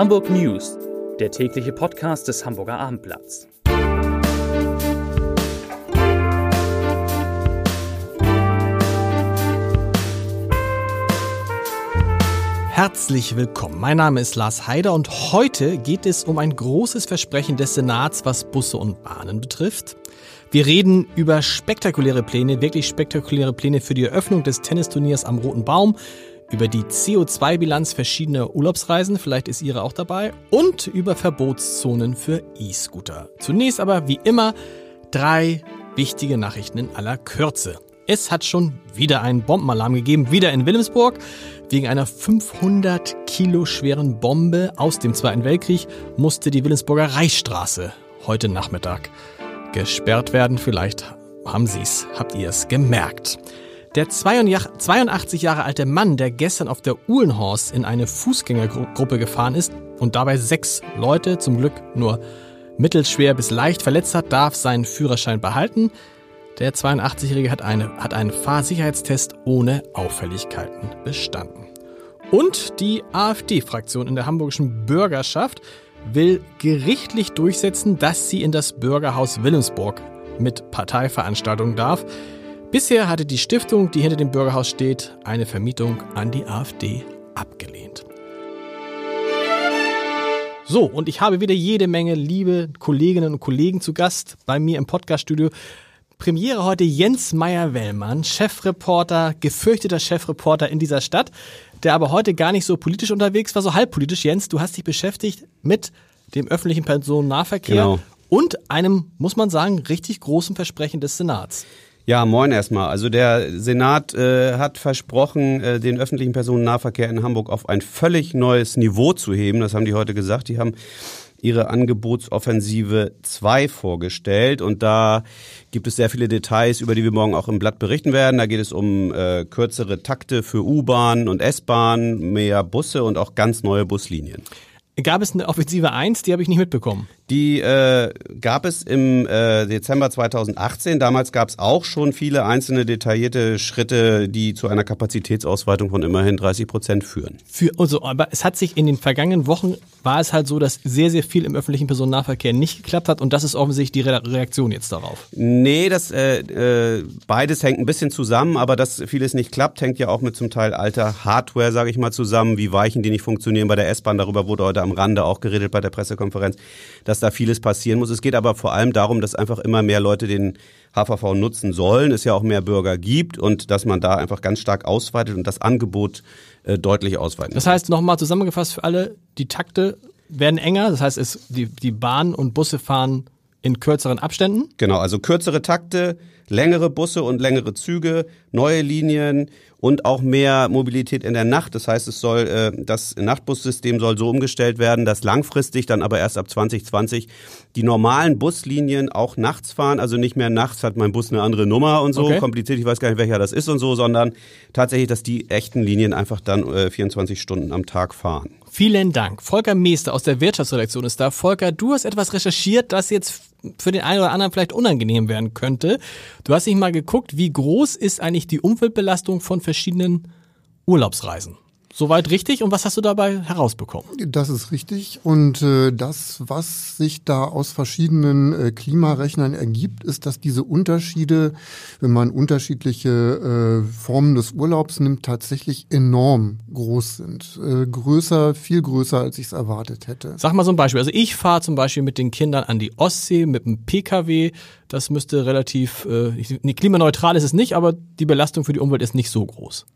Hamburg News, der tägliche Podcast des Hamburger Abendblatts. Herzlich willkommen. Mein Name ist Lars Heider und heute geht es um ein großes Versprechen des Senats, was Busse und Bahnen betrifft. Wir reden über spektakuläre Pläne, wirklich spektakuläre Pläne für die Eröffnung des Tennisturniers am Roten Baum, über die CO2-Bilanz verschiedener Urlaubsreisen, vielleicht ist Ihre auch dabei, und über Verbotszonen für E-Scooter. Zunächst aber, wie immer, drei wichtige Nachrichten in aller Kürze. Es hat schon wieder einen Bombenalarm gegeben, wieder in Wilhelmsburg. Wegen einer 500 Kilo schweren Bombe aus dem Zweiten Weltkrieg musste die Wilhelmsburger Reichsstraße heute Nachmittag gesperrt werden. Vielleicht haben Sie es, habt ihr es gemerkt. Der 82 Jahre alte Mann, der gestern auf der Uhlenhorst in eine Fußgängergruppe gefahren ist und dabei sechs Leute, zum Glück nur mittelschwer bis leicht verletzt hat, darf seinen Führerschein behalten. Der 82-Jährige hat, eine, hat einen Fahrsicherheitstest ohne Auffälligkeiten bestanden. Und die AfD-Fraktion in der hamburgischen Bürgerschaft will gerichtlich durchsetzen, dass sie in das Bürgerhaus Wilhelmsburg mit Parteiveranstaltungen darf. Bisher hatte die Stiftung, die hinter dem Bürgerhaus steht, eine Vermietung an die AfD abgelehnt. So, und ich habe wieder jede Menge liebe Kolleginnen und Kollegen zu Gast bei mir im Podcaststudio. Premiere heute Jens Meyer-Wellmann, Chefreporter, gefürchteter Chefreporter in dieser Stadt, der aber heute gar nicht so politisch unterwegs war, so halbpolitisch. Jens, du hast dich beschäftigt mit dem öffentlichen Personennahverkehr genau. und einem, muss man sagen, richtig großen Versprechen des Senats. Ja, moin erstmal. Also der Senat äh, hat versprochen, äh, den öffentlichen Personennahverkehr in Hamburg auf ein völlig neues Niveau zu heben. Das haben die heute gesagt. Die haben ihre Angebotsoffensive 2 vorgestellt und da gibt es sehr viele Details, über die wir morgen auch im Blatt berichten werden. Da geht es um äh, kürzere Takte für U-Bahn und S-Bahn, mehr Busse und auch ganz neue Buslinien. Gab es eine Offensive 1? Die habe ich nicht mitbekommen. Die äh, gab es im äh, Dezember 2018. Damals gab es auch schon viele einzelne detaillierte Schritte, die zu einer Kapazitätsausweitung von immerhin 30 Prozent führen. Für, also, aber es hat sich in den vergangenen Wochen war es halt so, dass sehr, sehr viel im öffentlichen Personennahverkehr nicht geklappt hat und das ist offensichtlich die Re Reaktion jetzt darauf. Nee, das äh, äh, beides hängt ein bisschen zusammen, aber dass vieles nicht klappt, hängt ja auch mit zum Teil alter Hardware, sage ich mal, zusammen, wie Weichen, die nicht funktionieren bei der S-Bahn. Darüber wurde heute am Rande auch geredet bei der Pressekonferenz. Dass dass da vieles passieren muss. Es geht aber vor allem darum, dass einfach immer mehr Leute den HVV nutzen sollen, es ja auch mehr Bürger gibt und dass man da einfach ganz stark ausweitet und das Angebot äh, deutlich ausweitet. Das heißt, nochmal zusammengefasst für alle, die Takte werden enger, das heißt, es, die, die Bahnen und Busse fahren in kürzeren Abständen? Genau, also kürzere Takte, längere Busse und längere Züge, neue Linien und auch mehr Mobilität in der Nacht. Das heißt, es soll äh, das Nachtbussystem soll so umgestellt werden, dass langfristig dann aber erst ab 2020 die normalen Buslinien auch nachts fahren. Also nicht mehr nachts hat mein Bus eine andere Nummer und so okay. kompliziert. Ich weiß gar nicht, welcher das ist und so, sondern tatsächlich, dass die echten Linien einfach dann äh, 24 Stunden am Tag fahren. Vielen Dank. Volker Meester aus der Wirtschaftsredaktion ist da. Volker, du hast etwas recherchiert, das jetzt für den einen oder anderen vielleicht unangenehm werden könnte. Du hast nicht mal geguckt, wie groß ist eigentlich die Umweltbelastung von verschiedenen Urlaubsreisen? Soweit richtig. Und was hast du dabei herausbekommen? Das ist richtig. Und äh, das, was sich da aus verschiedenen äh, Klimarechnern ergibt, ist, dass diese Unterschiede, wenn man unterschiedliche äh, Formen des Urlaubs nimmt, tatsächlich enorm groß sind. Äh, größer, viel größer, als ich es erwartet hätte. Sag mal so ein Beispiel. Also ich fahre zum Beispiel mit den Kindern an die Ostsee mit einem Pkw. Das müsste relativ, äh, nee, klimaneutral ist es nicht, aber die Belastung für die Umwelt ist nicht so groß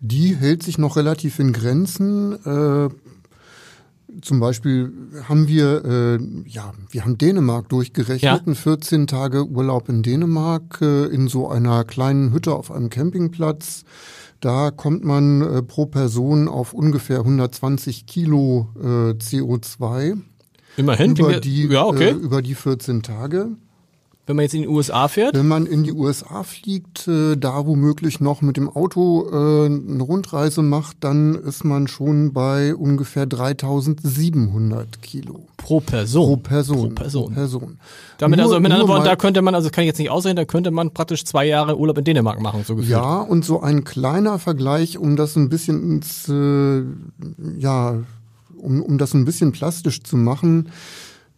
die hält sich noch relativ in Grenzen. Äh, zum Beispiel haben wir, äh, ja, wir haben Dänemark durchgerechnet, ja. 14 Tage Urlaub in Dänemark äh, in so einer kleinen Hütte auf einem Campingplatz. Da kommt man äh, pro Person auf ungefähr 120 Kilo äh, CO2. Immerhin. Über die, ja, okay. äh, über die 14 Tage. Wenn man jetzt in die USA fährt? Wenn man in die USA fliegt, äh, da womöglich noch mit dem Auto äh, eine Rundreise macht, dann ist man schon bei ungefähr 3700 Kilo. Pro Person? Pro Person. Pro Person. Pro Person. Damit nur, also mit anderen Worten, da könnte man, also kann ich jetzt nicht ausrechnen, da könnte man praktisch zwei Jahre Urlaub in Dänemark machen, so gefühlt. Ja, und so ein kleiner Vergleich, um das ein bisschen ins, äh, ja, um, um das ein bisschen plastisch zu machen,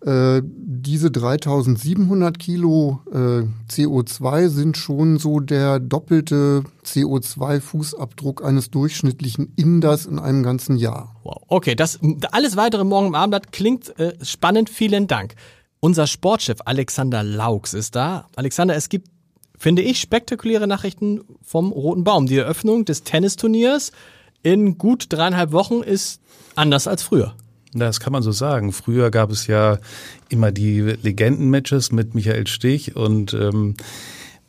äh, diese 3700 Kilo äh, CO2 sind schon so der doppelte CO2-Fußabdruck eines durchschnittlichen Inders in einem ganzen Jahr. Wow. Okay, das alles weitere morgen im Abendblatt klingt äh, spannend. Vielen Dank. Unser Sportchef Alexander Laux ist da. Alexander, es gibt, finde ich, spektakuläre Nachrichten vom Roten Baum. Die Eröffnung des Tennisturniers in gut dreieinhalb Wochen ist anders als früher. Das kann man so sagen. Früher gab es ja immer die Legendenmatches mit Michael Stich und ähm,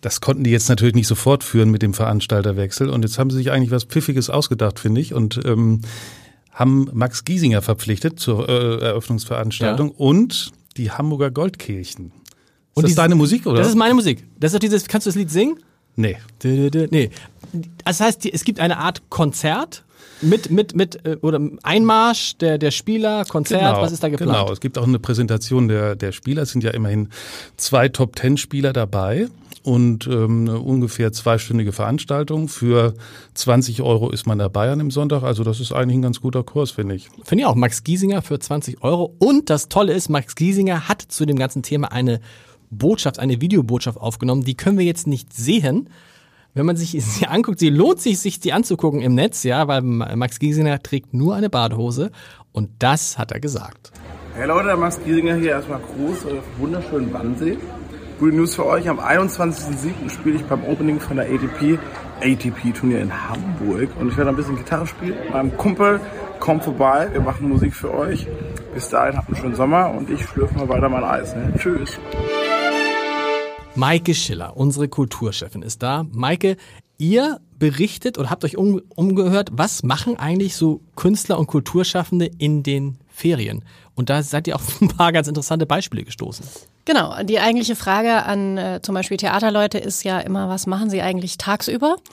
das konnten die jetzt natürlich nicht sofort führen mit dem Veranstalterwechsel. Und jetzt haben sie sich eigentlich was Pfiffiges ausgedacht, finde ich. Und ähm, haben Max Giesinger verpflichtet zur äh, Eröffnungsveranstaltung ja. und die Hamburger Goldkirchen. Ist und das deine Musik, oder? Das ist meine Musik. Das ist doch dieses, kannst du das Lied singen? Nee. Nee. Das heißt, es gibt eine Art Konzert mit, mit, mit, äh, oder Einmarsch der, der Spieler, Konzert, genau, was ist da geplant? Genau, es gibt auch eine Präsentation der, der Spieler. Es sind ja immerhin zwei Top-Ten-Spieler dabei und ähm, eine ungefähr zweistündige Veranstaltung. Für 20 Euro ist man dabei an dem Sonntag. Also das ist eigentlich ein ganz guter Kurs, finde ich. Finde ich auch. Max Giesinger für 20 Euro. Und das Tolle ist, Max Giesinger hat zu dem ganzen Thema eine Botschaft, eine Videobotschaft aufgenommen. Die können wir jetzt nicht sehen wenn man sich sie anguckt, sie lohnt sich, sich sie anzugucken im Netz, ja, weil Max Giesinger trägt nur eine Badehose und das hat er gesagt. Hey Leute, Max Giesinger hier erstmal groß auf wunderschönen Wannsee. Gute News für euch, am 21.07. spiele ich beim Opening von der ATP, ATP-Turnier in Hamburg und ich werde ein bisschen Gitarre spielen. Meinem Kumpel kommt vorbei, wir machen Musik für euch. Bis dahin habt einen schönen Sommer und ich schlürfe mal weiter mein Eis. Ne? Tschüss. Maike Schiller, unsere Kulturchefin, ist da. Maike, ihr berichtet oder habt euch um, umgehört, was machen eigentlich so Künstler und Kulturschaffende in den Ferien? Und da seid ihr auf ein paar ganz interessante Beispiele gestoßen. Genau, die eigentliche Frage an äh, zum Beispiel Theaterleute ist ja immer, was machen sie eigentlich tagsüber?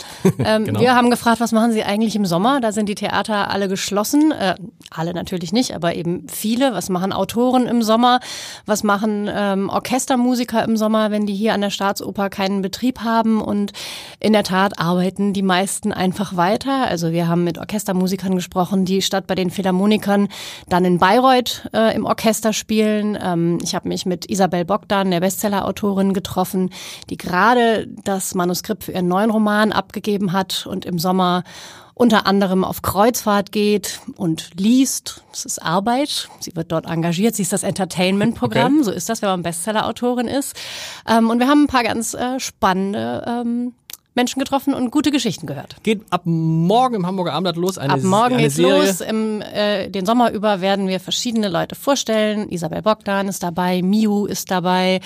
Ähm, genau. Wir haben gefragt, was machen sie eigentlich im Sommer? Da sind die Theater alle geschlossen, äh, alle natürlich nicht, aber eben viele. Was machen Autoren im Sommer? Was machen ähm, Orchestermusiker im Sommer, wenn die hier an der Staatsoper keinen Betrieb haben? Und in der Tat arbeiten die meisten einfach weiter. Also wir haben mit Orchestermusikern gesprochen, die statt bei den Philharmonikern dann in Bayreuth äh, im Orchester spielen. Ähm, ich habe mich mit Isabel Bogdan, der Bestsellerautorin, getroffen, die gerade das Manuskript für ihren neuen Roman abgegeben hat und im Sommer unter anderem auf Kreuzfahrt geht und liest. Das ist Arbeit. Sie wird dort engagiert. Sie ist das Entertainment-Programm. Okay. So ist das, wenn man Bestsellerautorin ist. Ähm, und wir haben ein paar ganz äh, spannende ähm, Menschen getroffen und gute Geschichten gehört. Geht ab morgen im Hamburger Abendblatt los. Eine, ab morgen geht's Serie. los. Im, äh, den Sommer über werden wir verschiedene Leute vorstellen. Isabel Bogdan ist dabei, Miu ist dabei.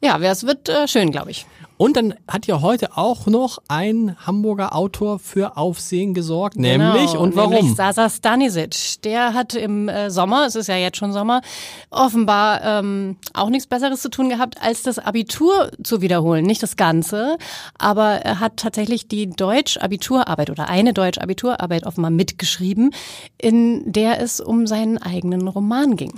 Ja, es wird äh, schön, glaube ich. Und dann hat ja heute auch noch ein Hamburger Autor für Aufsehen gesorgt, genau, nämlich und warum? Nämlich Sasa Stanisic. Der hat im äh, Sommer, es ist ja jetzt schon Sommer, offenbar ähm, auch nichts Besseres zu tun gehabt, als das Abitur zu wiederholen. Nicht das Ganze, aber er hat tatsächlich die Deutsch-Abiturarbeit oder eine Deutsch-Abiturarbeit offenbar mitgeschrieben, in der es um seinen eigenen Roman ging.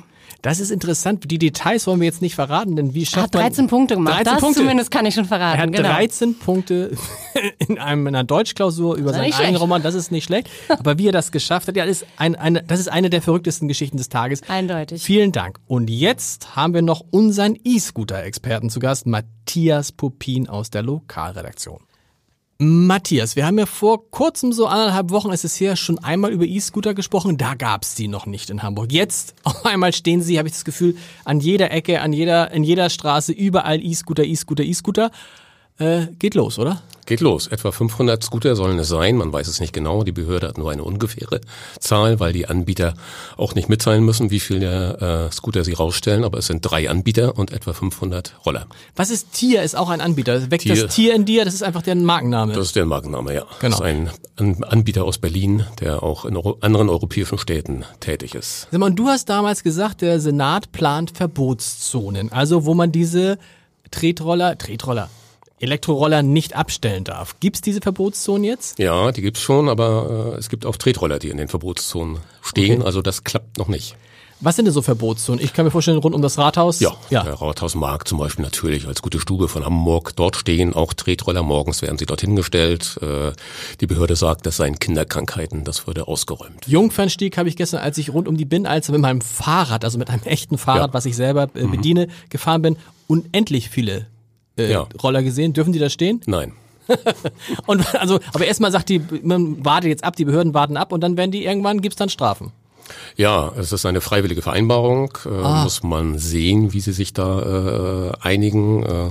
Das ist interessant. Die Details wollen wir jetzt nicht verraten, denn wie schafft er hat 13 man, Punkte gemacht. 13 das Punkte. zumindest kann ich schon verraten. Er hat genau. 13 Punkte in, einem, in einer Deutschklausur über seinen eigenen Roman. Das ist nicht schlecht. Aber wie er das geschafft hat, ja, das ist, ein, eine, das ist eine der verrücktesten Geschichten des Tages. Eindeutig. Vielen Dank. Und jetzt haben wir noch unseren E-Scooter-Experten zu Gast, Matthias Pupin aus der Lokalredaktion. Matthias, wir haben ja vor kurzem, so anderthalb Wochen ist es her, schon einmal über E-Scooter gesprochen. Da gab's die noch nicht in Hamburg. Jetzt auf einmal stehen sie, habe ich das Gefühl, an jeder Ecke, an jeder, in jeder Straße, überall E-Scooter, E-Scooter, E-Scooter. Äh, geht los, oder? Geht los. Etwa 500 Scooter sollen es sein. Man weiß es nicht genau. Die Behörde hat nur eine ungefähre Zahl, weil die Anbieter auch nicht mitteilen müssen, wie viele äh, Scooter sie rausstellen. Aber es sind drei Anbieter und etwa 500 Roller. Was ist Tier? Ist auch ein Anbieter. Weckt Tier, das Tier in dir? Das ist einfach der Markenname. Das ist der Markenname, ja. Genau. Das ist ein Anbieter aus Berlin, der auch in anderen europäischen Städten tätig ist. Und du hast damals gesagt, der Senat plant Verbotszonen. Also wo man diese Tretroller, Tretroller, Elektroroller nicht abstellen darf. Gibt es diese Verbotszonen jetzt? Ja, die gibt's schon, aber äh, es gibt auch Tretroller, die in den Verbotszonen stehen. Okay. Also das klappt noch nicht. Was sind denn so Verbotszonen? Ich kann mir vorstellen, rund um das Rathaus. Ja, ja. der Rathausmarkt zum Beispiel natürlich als gute Stube von Hamburg. Dort stehen auch Tretroller. Morgens werden sie dorthin gestellt. Äh, die Behörde sagt, das seien Kinderkrankheiten. Das würde ausgeräumt. Jungfernstieg habe ich gestern, als ich rund um die Binnenalster mit meinem Fahrrad, also mit einem echten Fahrrad, ja. was ich selber äh, mhm. bediene, mhm. gefahren bin, unendlich viele äh, ja. Roller gesehen. Dürfen die da stehen? Nein. und also, aber erstmal sagt die, man wartet jetzt ab, die Behörden warten ab und dann werden die irgendwann gibt's dann Strafen. Ja, es ist eine freiwillige Vereinbarung. Äh, ah. Muss man sehen, wie sie sich da äh, einigen. Äh,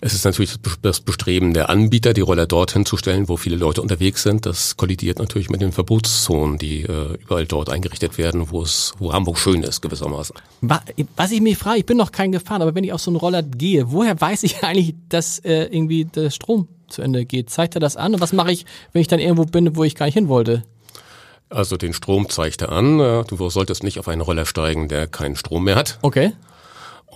es ist natürlich das Bestreben der Anbieter, die Roller dorthin zu stellen, wo viele Leute unterwegs sind. Das kollidiert natürlich mit den Verbotszonen, die äh, überall dort eingerichtet werden, wo es, wo Hamburg schön ist gewissermaßen. Was ich mich frage, ich bin noch kein gefahren, aber wenn ich auf so einen Roller gehe, woher weiß ich eigentlich, dass äh, irgendwie der Strom zu Ende geht? Zeigt er das an? Und was mache ich, wenn ich dann irgendwo bin, wo ich gar nicht hin wollte? Also den Strom zeigt er an. Äh, du solltest nicht auf einen Roller steigen, der keinen Strom mehr hat. Okay.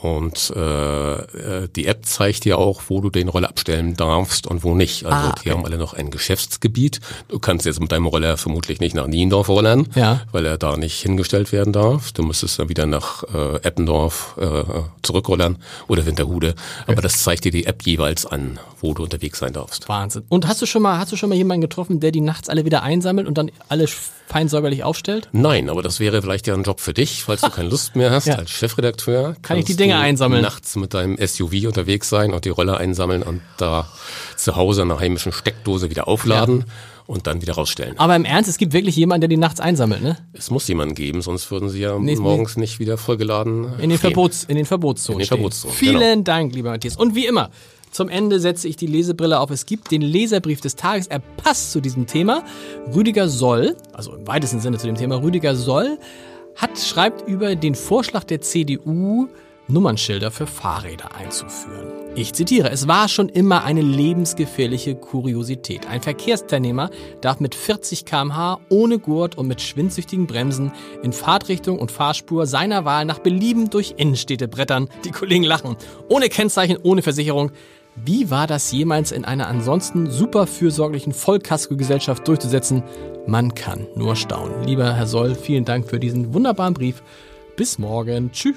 Und äh, äh, die App zeigt dir auch, wo du den Roller abstellen darfst und wo nicht. Also ah, okay. die haben alle noch ein Geschäftsgebiet. Du kannst jetzt mit deinem Roller vermutlich nicht nach Niendorf rollern, ja. weil er da nicht hingestellt werden darf. Du müsstest dann wieder nach äh, Eppendorf äh, zurückrollern oder Winterhude. Okay. Aber das zeigt dir die App jeweils an, wo du unterwegs sein darfst. Wahnsinn. Und hast du schon mal, hast du schon mal jemanden getroffen, der die nachts alle wieder einsammelt und dann alle fein säuberlich aufstellt? Nein, aber das wäre vielleicht ja ein Job für dich, falls du keine Lust mehr hast ja. als Chefredakteur. Kann ich die Dinge einsammeln? Nachts mit deinem SUV unterwegs sein und die Roller einsammeln und da zu Hause in einer heimischen Steckdose wieder aufladen. Ja. Und dann wieder rausstellen. Aber im Ernst, es gibt wirklich jemanden, der die nachts einsammelt, ne? Es muss jemanden geben, sonst würden sie ja nee, morgens nee. nicht wieder vollgeladen. In den, Verbots, in den Verbotszonen. In den Verbotszonen. Vielen genau. Dank, lieber Matthias. Und wie immer, zum Ende setze ich die Lesebrille auf. Es gibt den Leserbrief des Tages. Er passt zu diesem Thema. Rüdiger Soll, also im weitesten Sinne zu dem Thema, Rüdiger Soll hat, schreibt über den Vorschlag der CDU, Nummernschilder für Fahrräder einzuführen. Ich zitiere, es war schon immer eine lebensgefährliche Kuriosität. Ein Verkehrsteilnehmer darf mit 40 kmh ohne Gurt und mit schwindsüchtigen Bremsen in Fahrtrichtung und Fahrspur seiner Wahl nach Belieben durch Innenstädte brettern. Die Kollegen lachen. Ohne Kennzeichen, ohne Versicherung. Wie war das jemals in einer ansonsten super fürsorglichen Vollkasko-Gesellschaft durchzusetzen? Man kann nur staunen. Lieber Herr Soll, vielen Dank für diesen wunderbaren Brief. Bis morgen. Tschüss.